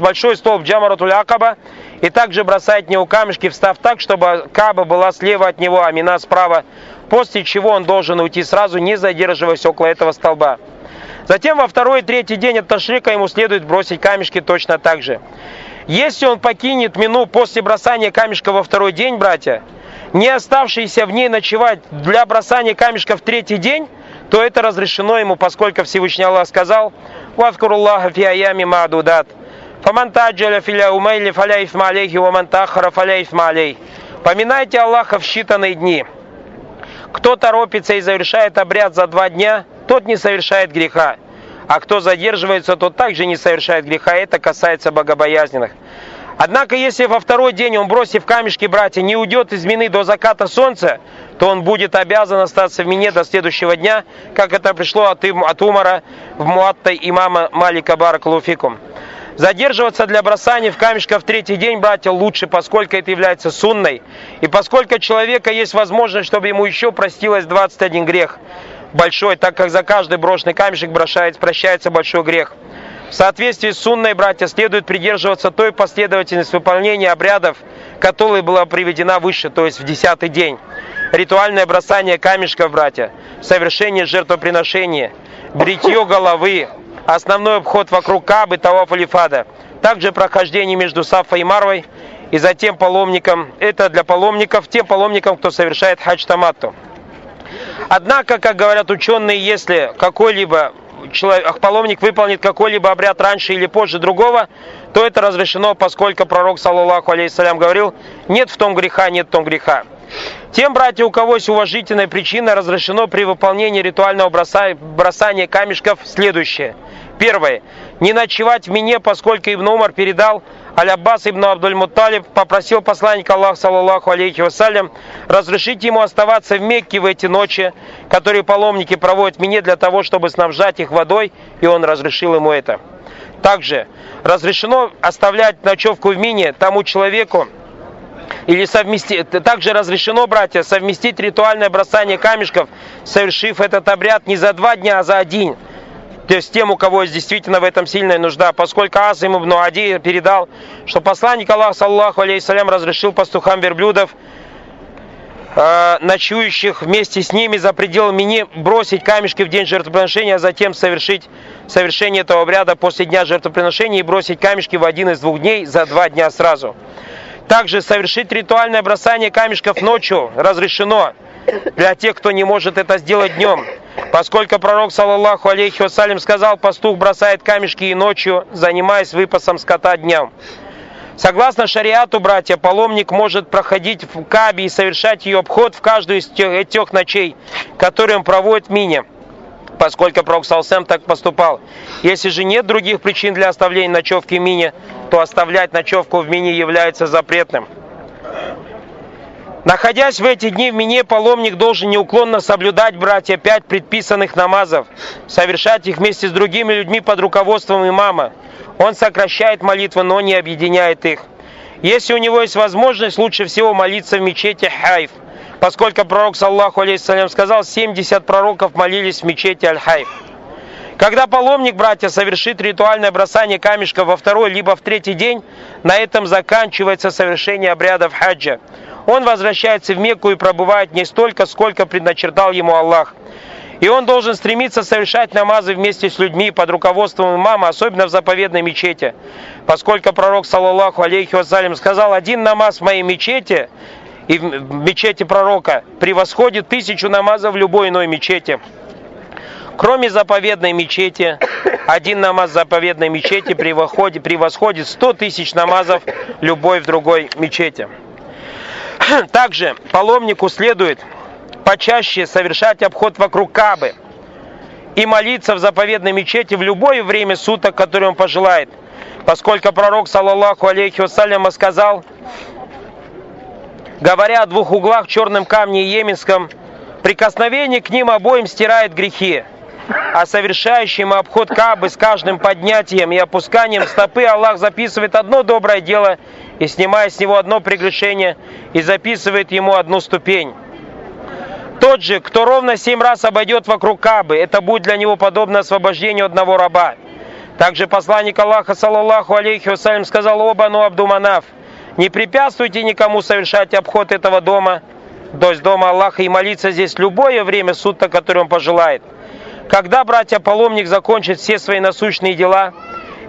большой столб Джамаратуль Акаба, и также бросает в него камешки, встав так, чтобы Каба была слева от него, а Мина справа, после чего он должен уйти сразу, не задерживаясь около этого столба. Затем во второй и третий день от Ташрика ему следует бросить камешки точно так же. Если он покинет мину после бросания камешка во второй день, братья, не оставшийся в ней ночевать для бросания камешка в третий день, то это разрешено ему, поскольку Всевышний Аллах сказал «Ваткуруллаха фи аями маадудат». «Фаман таджаля филя умейли фаля ифма алейхи, ваман тахара фаля ифма алей». Поминайте Аллаха в считанные дни. Кто торопится и завершает обряд за два дня, тот не совершает греха. А кто задерживается, тот также не совершает греха. Это касается богобоязненных. Однако, если во второй день он, бросив камешки, братья, не уйдет из мины до заката солнца, то он будет обязан остаться в мине до следующего дня, как это пришло от, от Умара в Муаттай имама Малика Баракалуфикум. Задерживаться для бросания в камешка в третий день, братья, лучше, поскольку это является сунной. И поскольку у человека есть возможность, чтобы ему еще простилось 21 грех большой, так как за каждый брошенный камешек прощается большой грех. В соответствии с сунной, братья, следует придерживаться той последовательности выполнения обрядов, которая была приведена выше, то есть в десятый день. Ритуальное бросание камешков, братья, совершение жертвоприношения, бритье головы, основной обход вокруг Кабы, Таваф Алифада, также прохождение между Сафой и Марвой, и затем паломникам, это для паломников, тем паломникам, кто совершает хадж таматту. Однако, как говорят ученые, если какой-либо человек, паломник выполнит какой-либо обряд раньше или позже другого, то это разрешено, поскольку пророк, саллаллаху алейхиссалям, говорил, нет в том греха, нет в том греха. Тем, братья, у кого есть уважительная причина, разрешено при выполнении ритуального бросания камешков следующее. Первое. Не ночевать в Мине, поскольку Ибн Умар передал Аль-Аббас ибн Абдуль-Мутталиб попросил посланника Аллаха, саллаллаху алейхи вассалям, разрешить ему оставаться в Мекке в эти ночи, которые паломники проводят в Мине для того, чтобы снабжать их водой, и он разрешил ему это. Также разрешено оставлять ночевку в Мине тому человеку, или совместить, также разрешено, братья, совместить ритуальное бросание камешков, совершив этот обряд не за два дня, а за один – то есть тем, у кого есть действительно в этом сильная нужда, поскольку Асим ибн Ади передал, что посланник Аллаха, саллаху алейхиссалям, разрешил пастухам верблюдов, э, ночующих вместе с ними за пределы мини, бросить камешки в день жертвоприношения, а затем совершить совершение этого обряда после дня жертвоприношения и бросить камешки в один из двух дней за два дня сразу. Также совершить ритуальное бросание камешков ночью разрешено для тех, кто не может это сделать днем. Поскольку пророк, саллаллаху алейхи вассалям, сказал, пастух бросает камешки и ночью, занимаясь выпасом скота днем. Согласно шариату, братья, паломник может проходить в Кабе и совершать ее обход в каждую из тех, этих ночей, которые он проводит в Мине, поскольку пророк Салсем так поступал. Если же нет других причин для оставления ночевки в Мине, то оставлять ночевку в Мине является запретным. Находясь в эти дни в Мине, паломник должен неуклонно соблюдать, братья, пять предписанных намазов, совершать их вместе с другими людьми под руководством имама. Он сокращает молитвы, но не объединяет их. Если у него есть возможность, лучше всего молиться в мечети Хайф, поскольку пророк, саллаху алейхиссалям, сказал, 70 пророков молились в мечети Аль-Хайф. Когда паломник, братья, совершит ритуальное бросание камешка во второй либо в третий день, на этом заканчивается совершение обрядов хаджа. Он возвращается в Мекку и пробывает не столько, сколько предначертал ему Аллах. И он должен стремиться совершать намазы вместе с людьми под руководством имама, особенно в заповедной мечети. Поскольку пророк, саллаллаху алейхи вассалям, сказал, один намаз в моей мечети и в мечети пророка превосходит тысячу намазов в любой иной мечети. Кроме заповедной мечети, один намаз заповедной мечети превосходит, 100 тысяч намазов любой в другой мечети. Также паломнику следует почаще совершать обход вокруг Кабы и молиться в заповедной мечети в любое время суток, которое он пожелает. Поскольку пророк, саллаллаху алейхи вассаляма, сказал, говоря о двух углах черном камне и Йеменском, прикосновение к ним обоим стирает грехи а совершающим обход Кабы с каждым поднятием и опусканием стопы Аллах записывает одно доброе дело и снимая с него одно прегрешение и записывает ему одну ступень. Тот же, кто ровно семь раз обойдет вокруг Кабы, это будет для него подобно освобождению одного раба. Также посланник Аллаха, саллаллаху алейхи вассалям, сказал оба ну Абдуманав, не препятствуйте никому совершать обход этого дома, то есть дома Аллаха, и молиться здесь любое время суток, которое он пожелает. Когда братья-паломник закончит все свои насущные дела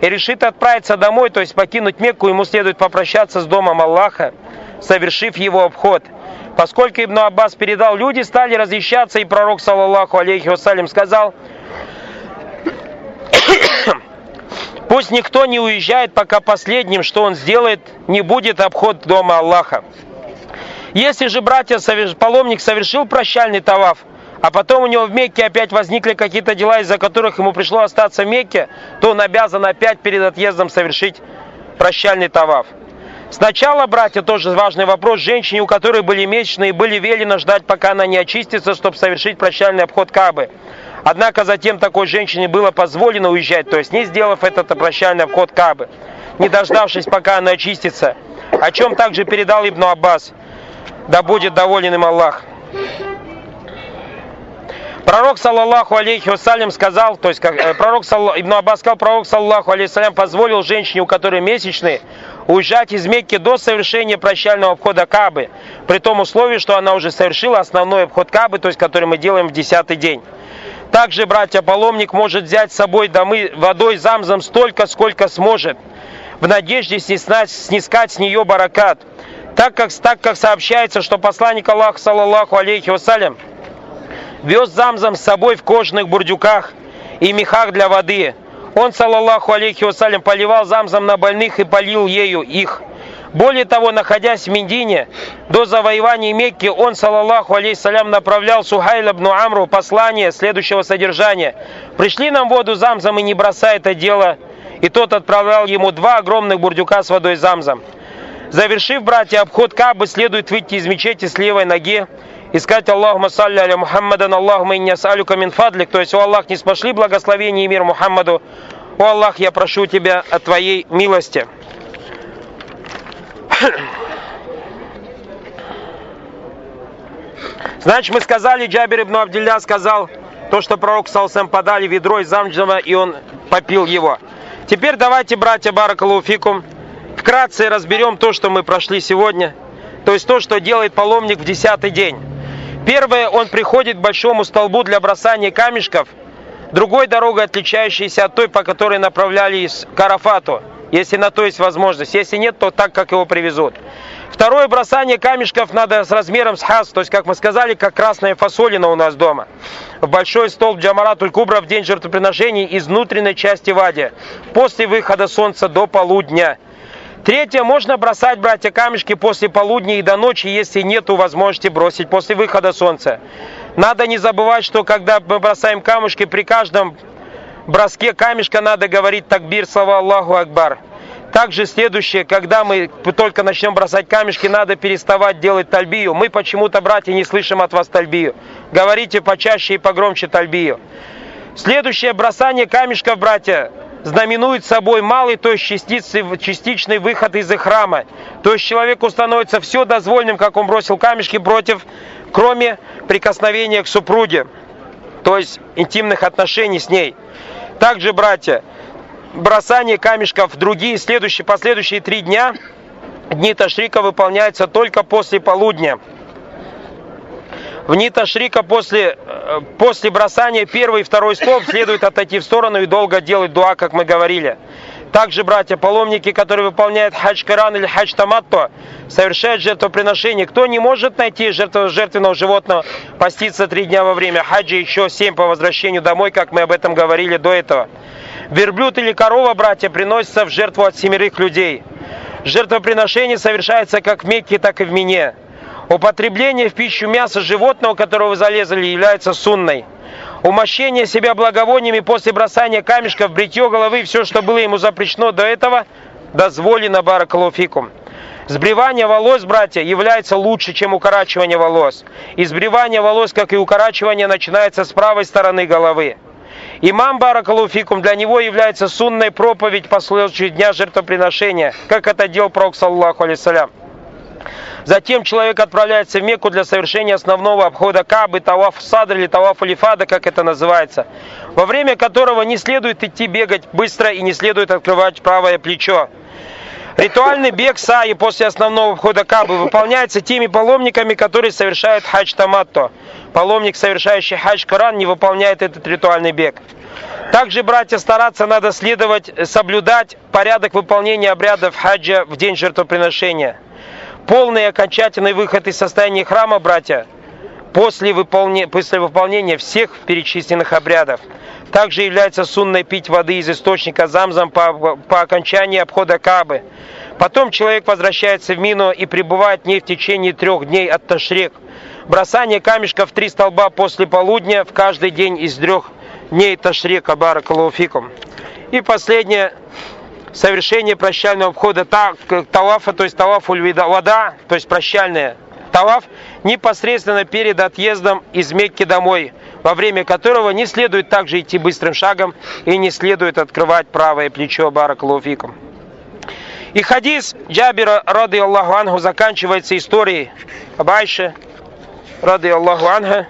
и решит отправиться домой, то есть покинуть Мекку, ему следует попрощаться с домом Аллаха, совершив его обход. Поскольку Ибн Аббас передал, люди стали разъезжаться, и пророк, саллаллаху алейхи вассалям, сказал, пусть никто не уезжает, пока последним, что он сделает, не будет обход дома Аллаха. Если же братья, паломник совершил прощальный таваф, а потом у него в Мекке опять возникли какие-то дела, из-за которых ему пришло остаться в Мекке, то он обязан опять перед отъездом совершить прощальный таваф. Сначала, братья, тоже важный вопрос. Женщине, у которой были месячные, были велено ждать, пока она не очистится, чтобы совершить прощальный обход Кабы. Однако затем такой женщине было позволено уезжать, то есть не сделав этот прощальный обход Кабы, не дождавшись, пока она очистится. О чем также передал Ибн Аббас. Да будет доволен им Аллах. Пророк, саллаллаху алейхи вассалям, сказал, то есть как, э, пророк, Ибн Аббас сказал, пророк, саллаллаху алейхи вассалям, позволил женщине, у которой месячные, уезжать из Мекки до совершения прощального обхода Кабы, при том условии, что она уже совершила основной обход Кабы, то есть который мы делаем в десятый день. Также, братья, паломник может взять с собой домы водой замзам столько, сколько сможет, в надежде снискать, снискать с нее баракат. Так как, так как сообщается, что посланник Аллаха, саллаллаху алейхи вассалям, вез замзам с собой в кожаных бурдюках и мехах для воды. Он, саллаллаху алейхи вассалям, поливал замзам на больных и полил ею их. Более того, находясь в Медине, до завоевания Мекки, он, саллаллаху алейхиссалям, направлял Сухайл ибн Амру послание следующего содержания. «Пришли нам воду замзам и не бросай это дело». И тот отправлял ему два огромных бурдюка с водой замзам. Завершив, братья, обход Кабы, следует выйти из мечети с левой ноги и сказать Аллахума салли аля Мухаммадан, Аллахума иння салюка мин фадлик, то есть, о Аллах, не спошли благословение и мир Мухаммаду, о Аллах, я прошу тебя о твоей милости. Значит, мы сказали, Джабир ибн Абдилля сказал, то, что пророк Салсам подали ведро из замджама, и он попил его. Теперь давайте, братья Баракалуфикум, вкратце разберем то, что мы прошли сегодня, то есть то, что делает паломник в десятый день. Первое, он приходит к большому столбу для бросания камешков, другой дорогой, отличающейся от той, по которой направлялись к Арафату, если на то есть возможность. Если нет, то так, как его привезут. Второе бросание камешков надо с размером с хас, то есть, как мы сказали, как красная фасолина у нас дома. В большой столб Джамаратуль Кубра в день жертвоприношений из внутренней части Вади, после выхода солнца до полудня. Третье, можно бросать, братья, камешки после полудня и до ночи, если нет возможности бросить после выхода солнца. Надо не забывать, что когда мы бросаем камушки, при каждом броске камешка надо говорить такбир, слова Аллаху Акбар. Также следующее, когда мы только начнем бросать камешки, надо переставать делать тальбию. Мы почему-то, братья, не слышим от вас тальбию. Говорите почаще и погромче тальбию. Следующее бросание камешков, братья, знаменует собой малый, то есть частичный, выход из храма. То есть человеку становится все дозвольным, как он бросил камешки против, кроме прикосновения к супруге, то есть интимных отношений с ней. Также, братья, бросание камешков в другие следующие, последующие три дня, дни Ташрика выполняются только после полудня. В дни Ташрика после, э, после бросания первый и второй слов следует отойти в сторону и долго делать дуа, как мы говорили. Также, братья, паломники, которые выполняют хадж Коран или хадж Таматто, совершают жертвоприношение. Кто не может найти жертв, жертвенного животного, поститься три дня во время хаджа, еще семь по возвращению домой, как мы об этом говорили до этого. Верблюд или корова, братья, приносится в жертву от семерых людей. Жертвоприношение совершается как в Мекке, так и в Мине. Употребление в пищу мяса животного, которого вы залезали, является сунной. Умощение себя благовониями после бросания камешков, бритье головы, все, что было ему запрещено до этого, дозволено баракалуфикум. Сбривание волос, братья, является лучше, чем укорачивание волос. И сбривание волос, как и укорачивание, начинается с правой стороны головы. Имам Баракалуфикум для него является сунной проповедь по дня жертвоприношения, как это делал Пророк, саллаху алейсалям. Затем человек отправляется в Мекку для совершения основного обхода Кабы, Таваф Садр или Таваф Алифада, как это называется, во время которого не следует идти бегать быстро и не следует открывать правое плечо. Ритуальный бег Саи после основного входа Кабы выполняется теми паломниками, которые совершают хадж Таматто. Паломник, совершающий хадж Коран, не выполняет этот ритуальный бег. Также, братья, стараться надо следовать, соблюдать порядок выполнения обрядов хаджа в день жертвоприношения. Полный окончательный выход из состояния храма, братья, после, выполне, после выполнения всех перечисленных обрядов. Также является сунной пить воды из источника замзам по, по окончании обхода Кабы. Потом человек возвращается в Мину и пребывает в ней в течение трех дней от Ташрик. Бросание камешка в три столба после полудня в каждый день из трех дней Ташрика Баракалуфикум. И последнее, совершение прощального входа талафа, то есть талаф вода, то есть прощальное талаф, непосредственно перед отъездом из Мекки домой, во время которого не следует также идти быстрым шагом и не следует открывать правое плечо Баракалуфикум. И хадис Джабира, рады Аллаху Ангу, заканчивается историей об Айше, рады Аллаху Анха,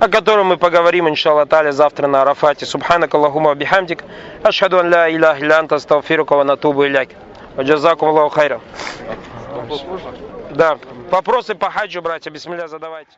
о котором мы поговорим, иншаллах таля, завтра на Арафате. Субханак Аллахума бихамдик. Ашхаду ан ля илях илля анта астагфирука ва натубу иляк. Ваджазакум Аллаху хайра. Да, вопросы по хаджу, братья, бисмилля, задавайте.